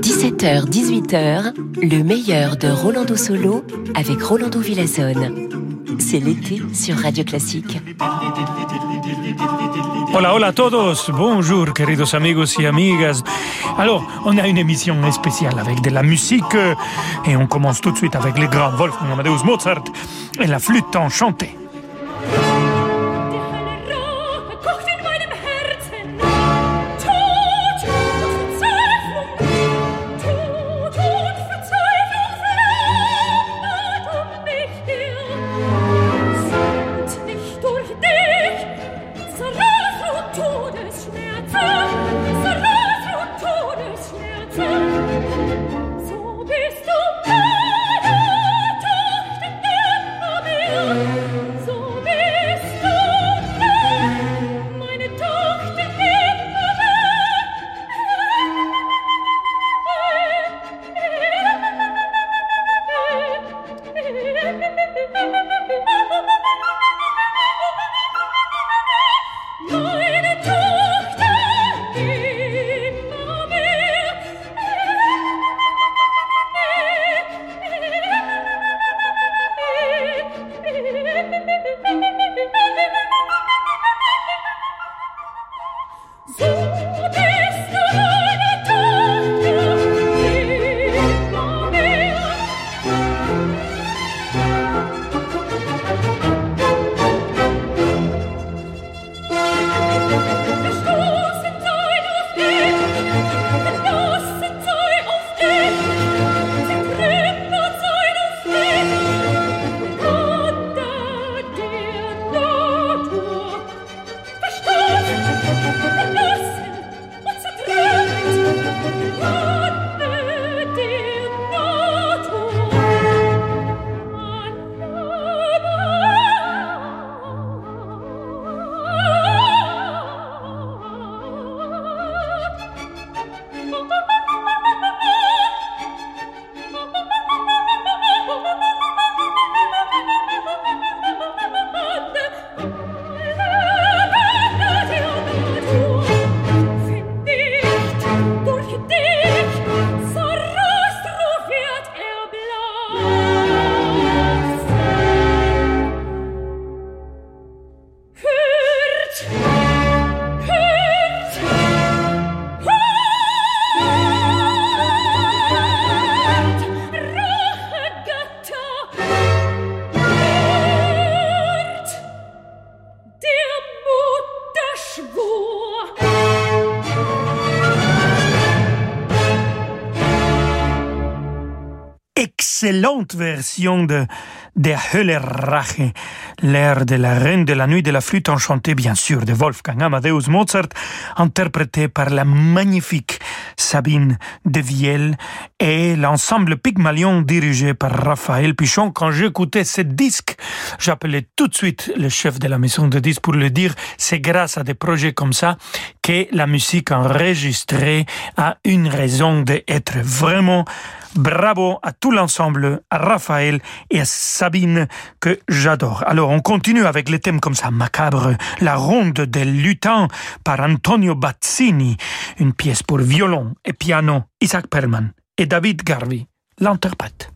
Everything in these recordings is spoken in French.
17h, 18h, le meilleur de Rolando Solo avec Rolando Villazone. C'est l'été sur Radio Classique. Hola, hola a todos. Bonjour, queridos amigos y amigas. Alors, on a une émission spéciale avec de la musique et on commence tout de suite avec les grands Wolfgang Amadeus Mozart et la flûte enchantée. Version de Der Höllerrache, l'air de la reine de la nuit de la flûte enchantée, bien sûr, de Wolfgang Amadeus Mozart, interprété par la magnifique Sabine de Viel et l'ensemble Pygmalion dirigé par Raphaël Pichon. Quand j'écoutais ce disque, j'appelais tout de suite le chef de la maison de disques pour le dire, c'est grâce à des projets comme ça que la musique enregistrée a une raison d'être vraiment Bravo à tout l'ensemble, à Raphaël et à Sabine que j'adore. Alors on continue avec les thèmes comme ça, macabre, la ronde des lutins par Antonio Bazzini, une pièce pour violon et piano, Isaac Perlman et David Garvey l'interprète.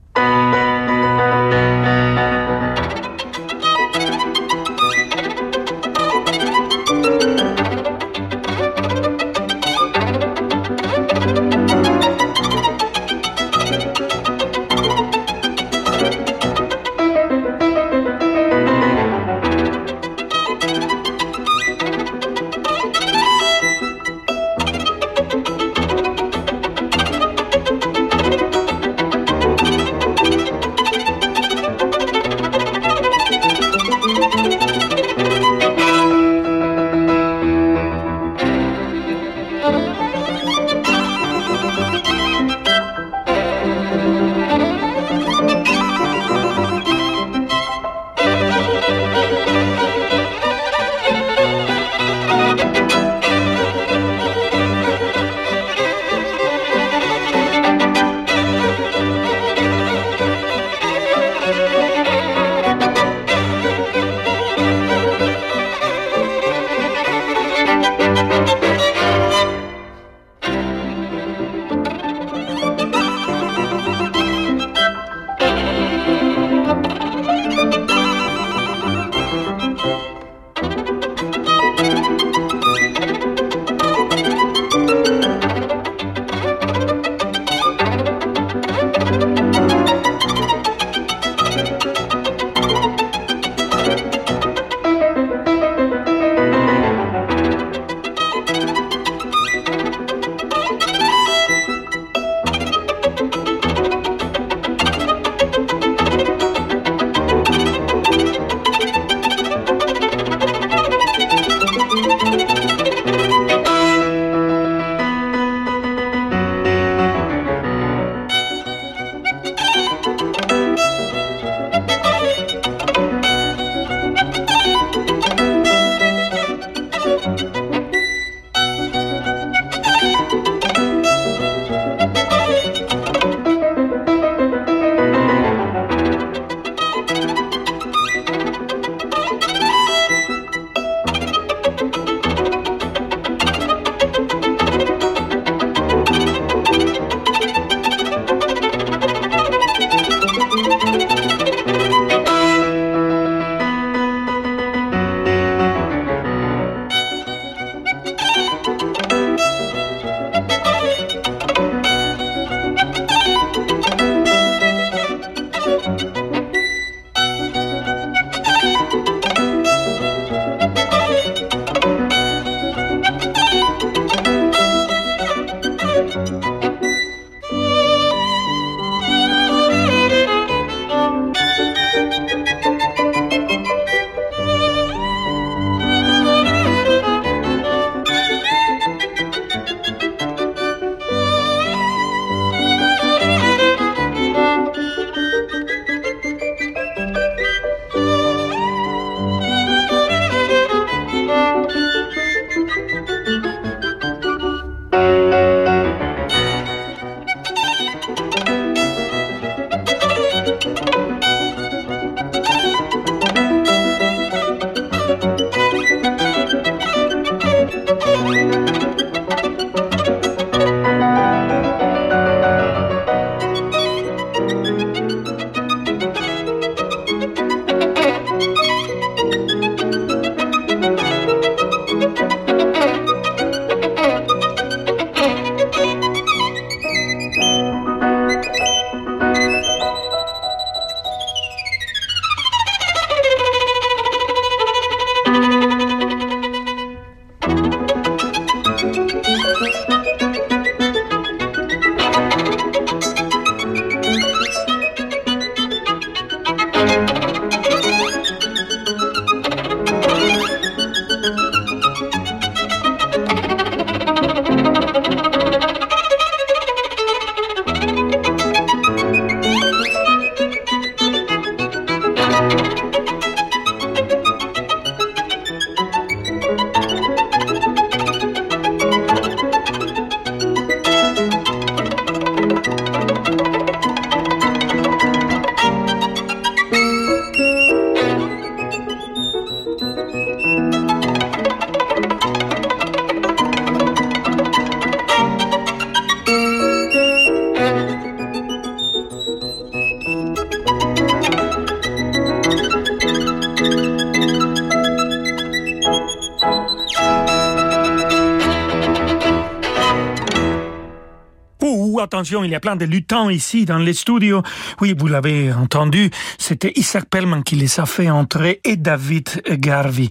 Il y a plein de luttants ici dans les studios. Oui, vous l'avez entendu, c'était Isaac Perlman qui les a fait entrer et David Garvey.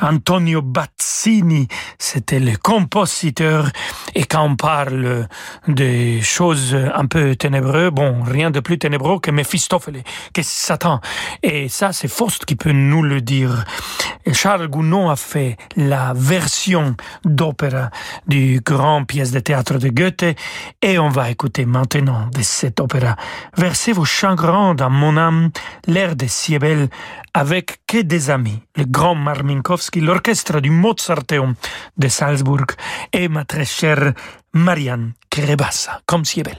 Antonio Bazzini, c'était le compositeur. Et quand on parle des choses un peu ténébreuses, bon, rien de plus ténébreux que Méphistophélès, que Satan. Et ça, c'est Faust qui peut nous le dire. Charles Gounod a fait la version d'opéra du grand pièce de théâtre de Goethe et on va écouter maintenant de cet opéra. Versez vos chagrins dans mon âme, l'air de Siebel avec que des amis, le grand Marminkowski, l'orchestre du Mozarteum de Salzbourg et ma très chère Marianne Krebassa, comme Siebel.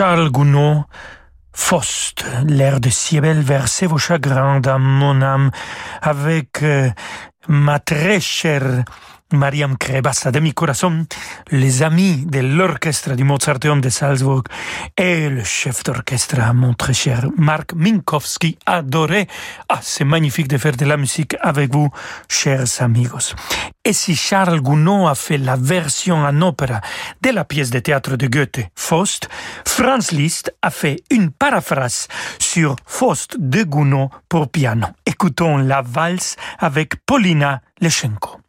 Charles Gounod, Faust, l'air de Siebel versez vos chagrins dans mon âme avec euh, ma très chère Mariam Krebassa de mi corazon, les amis de l'orchestre du Mozarteum de Salzburg et le chef d'orchestre, mon très cher Marc Minkowski, adoré. Ah, c'est magnifique de faire de la musique avec vous, chers amigos. Et si Charles Gounod a fait la version en opéra de la pièce de théâtre de Goethe, Faust, Franz Liszt a fait une paraphrase sur Faust de Gounod pour piano. Écoutons la valse avec Paulina Leschenko.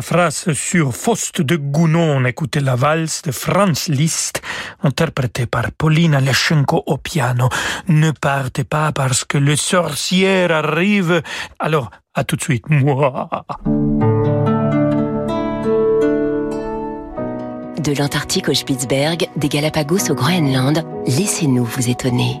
Paraphrase sur Faust de Gounon, écoutez la valse de Franz Liszt, interprétée par Paulina Leschenko au piano. Ne partez pas parce que le sorcier arrive. Alors, à tout de suite. Moi. De l'Antarctique au Spitzberg, des Galapagos au Groenland, laissez-nous vous étonner.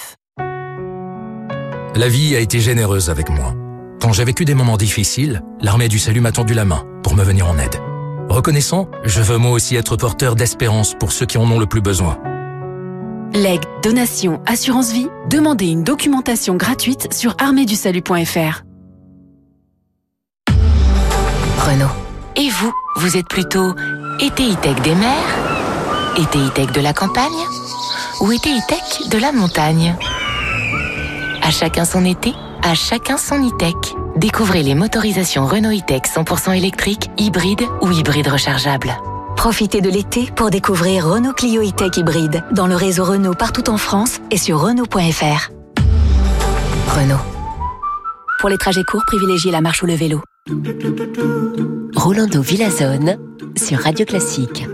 La vie a été généreuse avec moi. Quand j'ai vécu des moments difficiles, l'armée du salut m'a tendu la main pour me venir en aide. Reconnaissant, je veux moi aussi être porteur d'espérance pour ceux qui en ont le plus besoin. Legs, donation, assurance vie, demandez une documentation gratuite sur arméedusalut.fr. Renault. Et vous, vous êtes plutôt été tech des mers, été tech de la campagne ou été tech de la montagne? À chacun son été, à chacun son e-tech. Découvrez les motorisations Renault e-tech 100% électriques, hybrides ou hybrides rechargeables. Profitez de l'été pour découvrir Renault Clio e-tech hybride dans le réseau Renault partout en France et sur Renault.fr. Renault. Pour les trajets courts, privilégiez la marche ou le vélo. Rolando Villazone sur Radio Classique.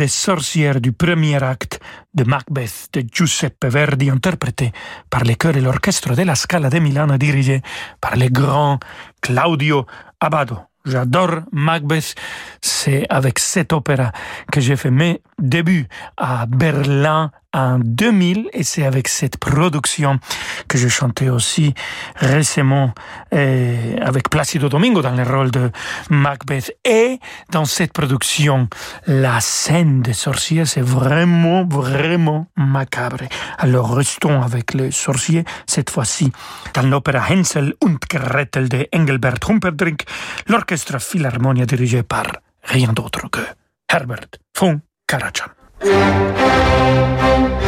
Des sorcières du premier acte de Macbeth de Giuseppe Verdi, interprété par les chœurs et l'orchestre de la Scala de Milano, dirigé par le grand Claudio Abbado. J'adore Macbeth. C'est avec cette opéra que j'ai fait mes débuts à Berlin en 2000 et c'est avec cette production que je chantais aussi récemment euh, avec Placido Domingo dans le rôle de Macbeth. Et dans cette production la scène des sorciers c'est vraiment vraiment macabre. Alors restons avec les sorciers cette fois-ci dans l'opéra Hänsel und Gretel de Engelbert Humperdinck l'orchestre Philharmonia dirigé par rien d'autre que Herbert von Karajan Thank you.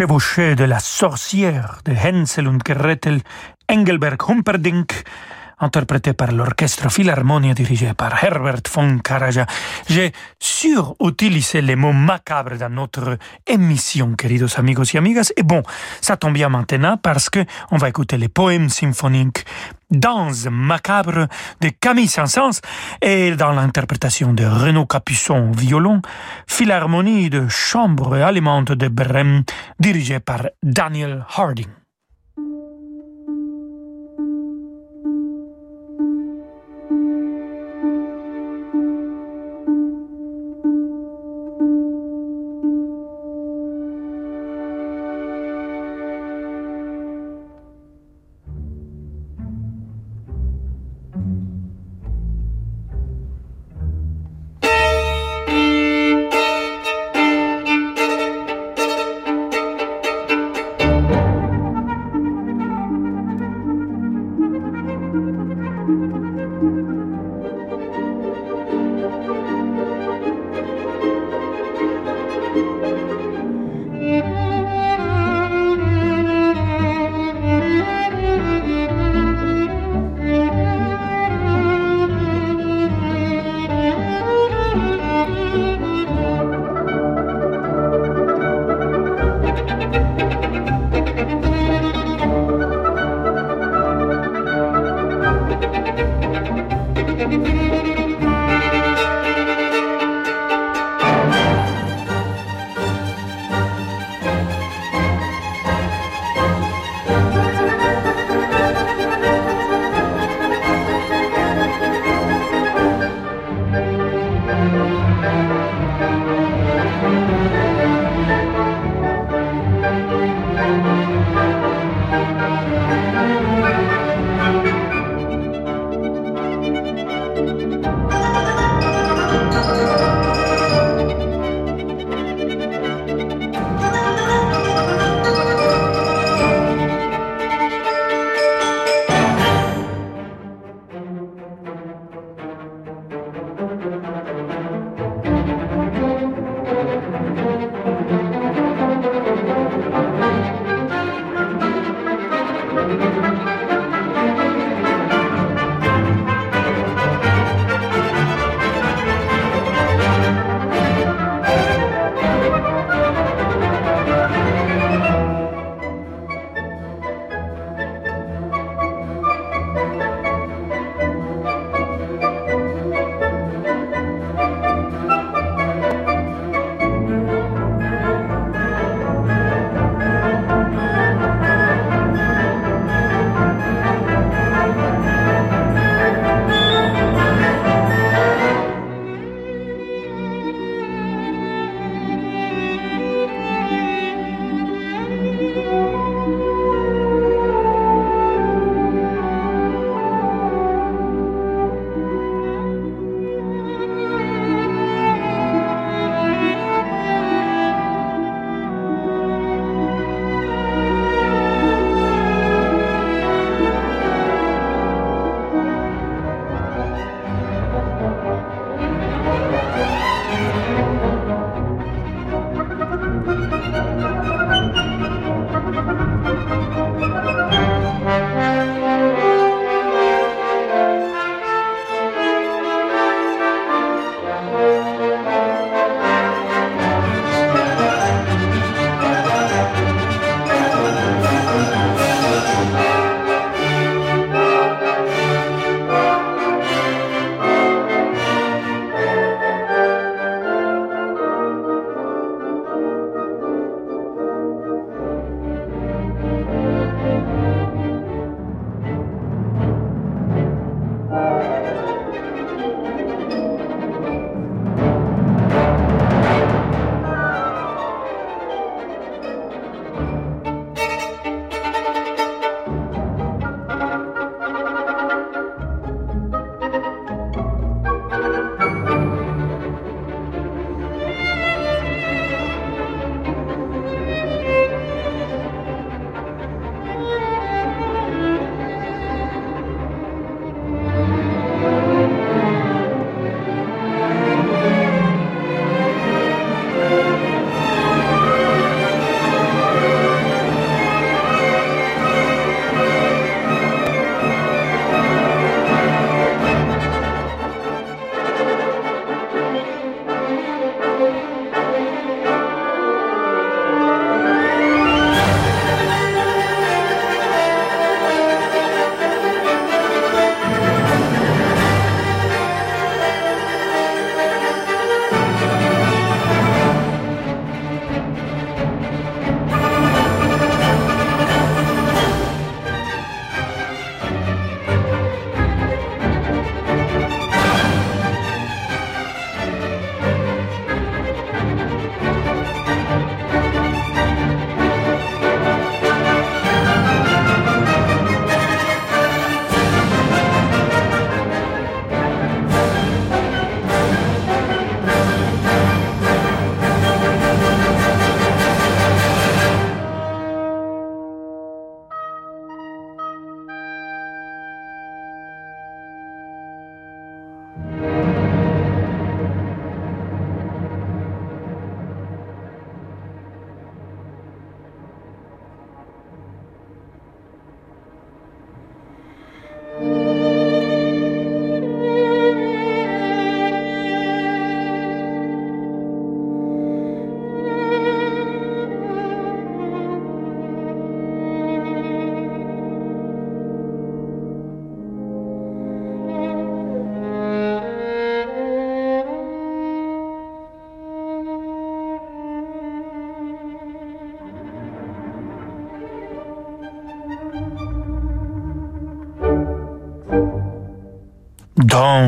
Chevauché de la sorcière de Hänsel und Gretel, Engelberg Humperdinck, interprété par l'orchestre Philharmonia dirigé par Herbert von Karajan. J'ai surutilisé les mots macabres dans notre émission, queridos amigos y amigas. Et bon, ça tombe bien maintenant parce que on va écouter les poèmes symphoniques Danse macabre de Camille Saint-Saëns et dans l'interprétation de Renaud Capuçon au violon, Philharmonie de chambre allemande de Brême dirigée par Daniel Harding.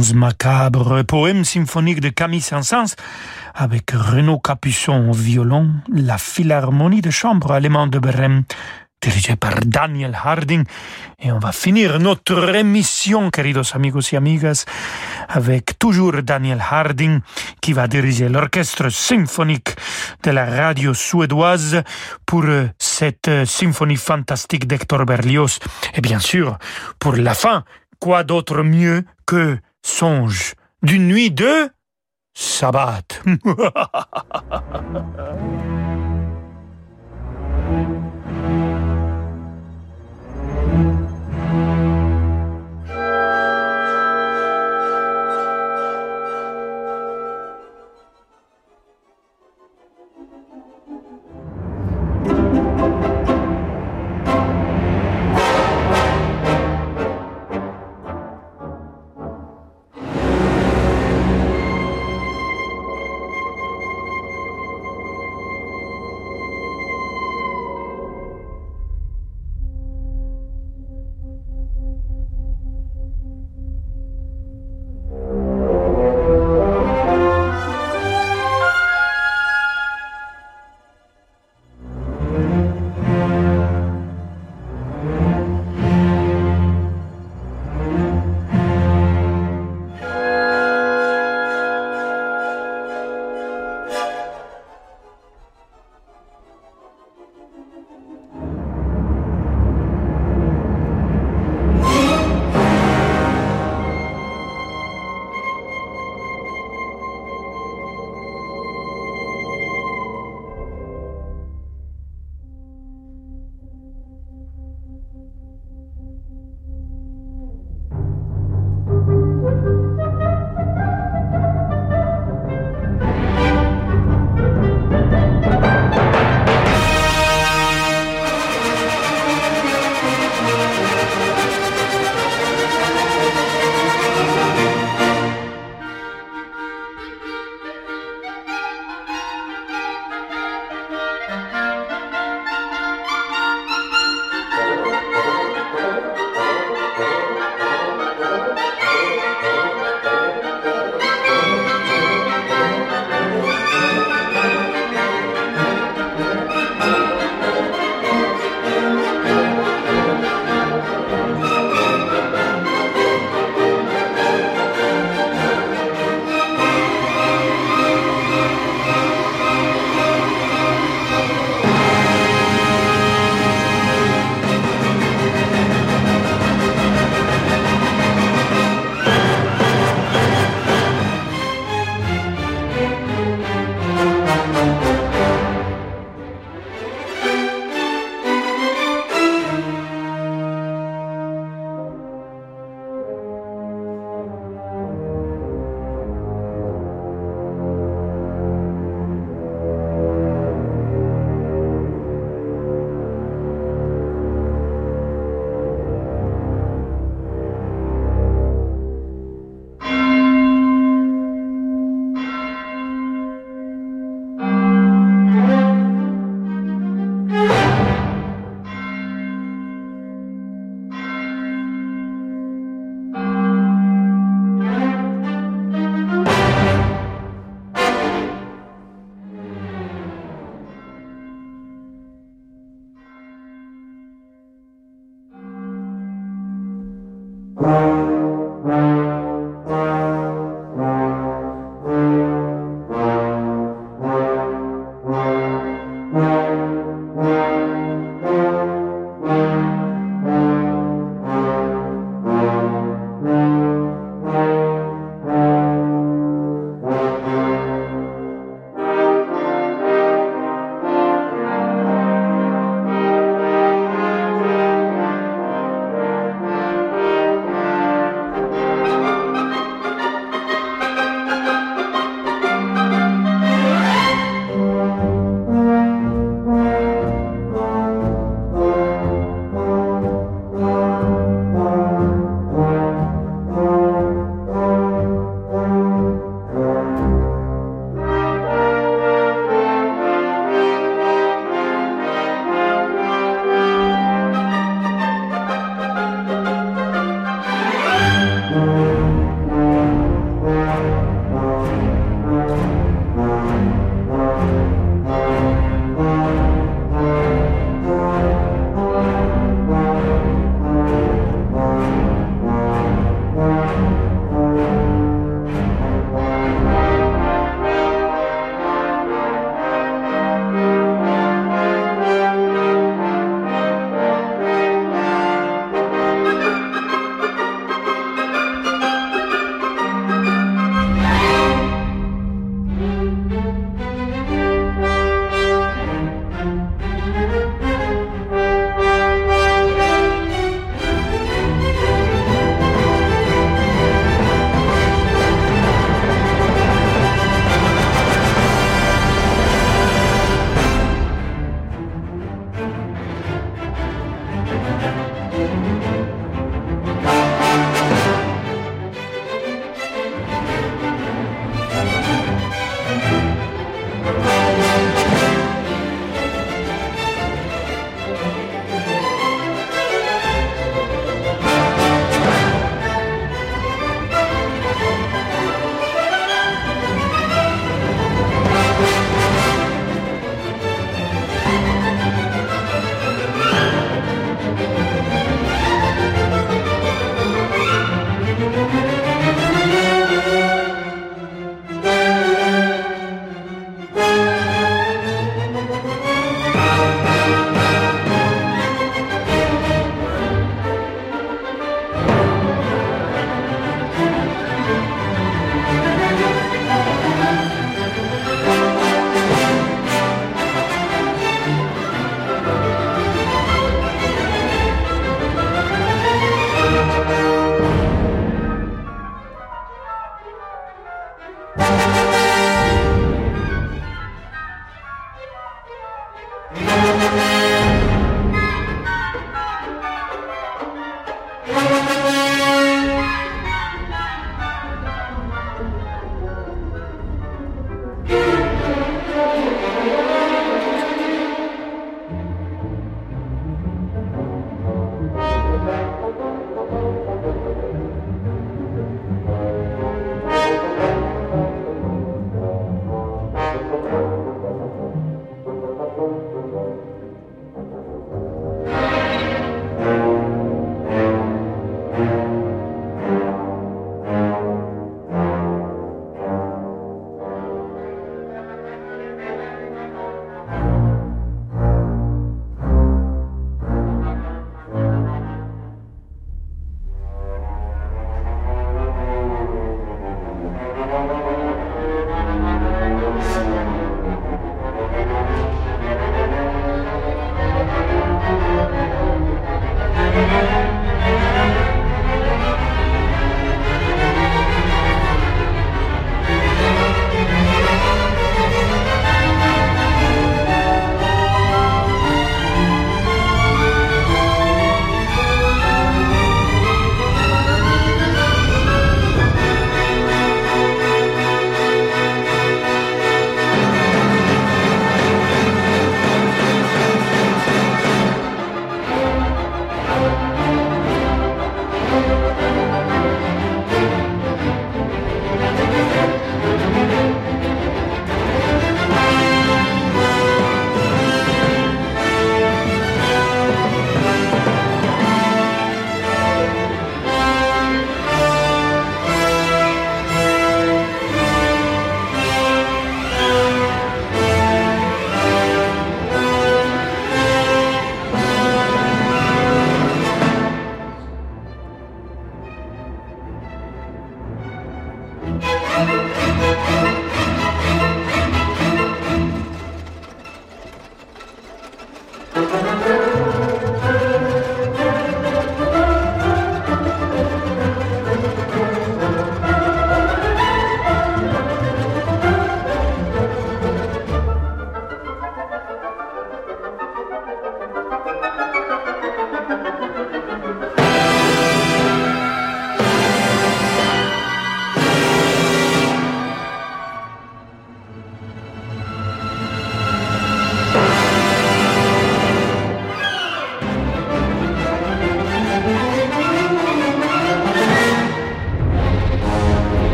Danse macabre, poème symphonique de Camille Saint-Saëns avec Renaud Capuçon au violon, la Philharmonie de chambre allemande de Brême, dirigée par Daniel Harding. Et on va finir notre émission, queridos amigos y amigas, avec toujours Daniel Harding qui va diriger l'orchestre symphonique de la radio suédoise pour cette symphonie fantastique d'Hector Berlioz. Et bien sûr, pour la fin, quoi d'autre mieux que songe d'une nuit de sabbat.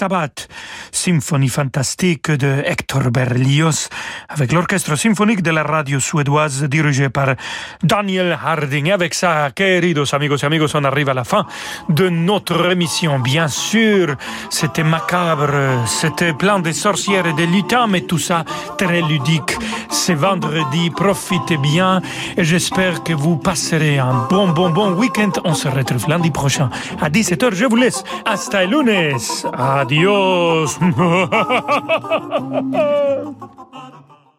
sabbat, symphonie fantastique de Hector Berlioz, avec l'orchestre symphonique de la radio suédoise dirigé par Daniel Harding. Avec ça, queridos amigos et amigos, on arrive à la fin de notre émission. Bien sûr, c'était macabre, c'était plein de sorcières et de lutins, mais tout ça très ludique. C'est vendredi, profitez bien et j'espère que vous passerez un bon, bon, bon week-end. On se retrouve lundi prochain à 17h. Je vous laisse. Hasta el lunes. Adiós.